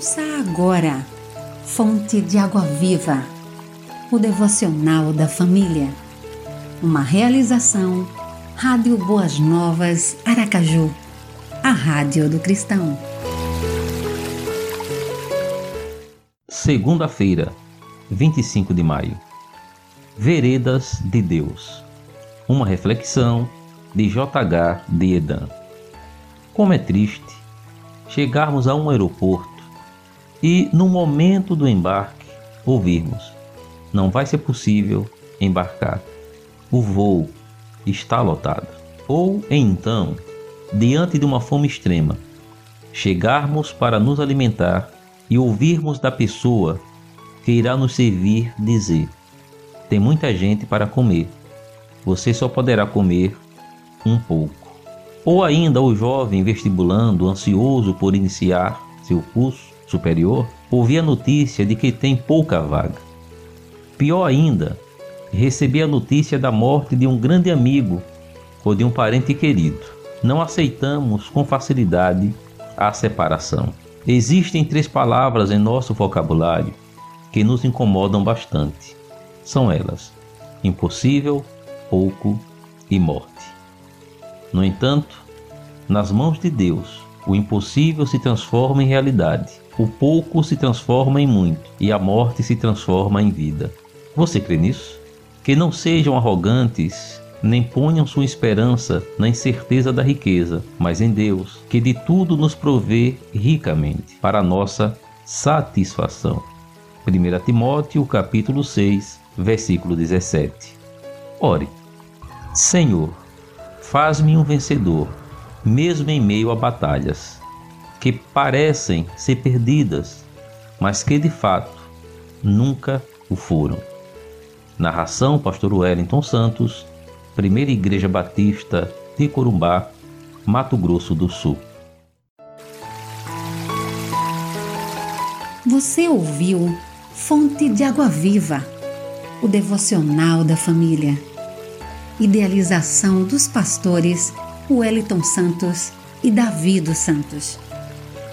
Ouça agora, Fonte de Água Viva, o devocional da família. Uma realização, Rádio Boas Novas, Aracaju, a Rádio do Cristão. Segunda-feira, 25 de maio. Veredas de Deus. Uma reflexão de J.H. de Edan. Como é triste chegarmos a um aeroporto e, no momento do embarque, ouvirmos: não vai ser possível embarcar, o voo está lotado. Ou então, diante de uma fome extrema, chegarmos para nos alimentar e ouvirmos da pessoa que irá nos servir dizer: tem muita gente para comer, você só poderá comer um pouco. Ou ainda o jovem vestibulando, ansioso por iniciar seu curso superior, ouvir a notícia de que tem pouca vaga. Pior ainda, receber a notícia da morte de um grande amigo ou de um parente querido. Não aceitamos com facilidade a separação. Existem três palavras em nosso vocabulário que nos incomodam bastante. São elas: impossível, pouco e morte. No entanto, nas mãos de Deus, o impossível se transforma em realidade, o pouco se transforma em muito e a morte se transforma em vida. Você crê nisso? Que não sejam arrogantes, nem ponham sua esperança na incerteza da riqueza, mas em Deus, que de tudo nos provê ricamente para nossa satisfação. 1 Timóteo capítulo 6, versículo 17. Ore. Senhor, faz-me um vencedor, mesmo em meio a batalhas que parecem ser perdidas, mas que de fato nunca o foram. Narração Pastor Wellington Santos, Primeira Igreja Batista de Corumbá, Mato Grosso do Sul. Você ouviu Fonte de Água Viva, o devocional da família Idealização dos pastores Wellington Santos e Davi dos Santos.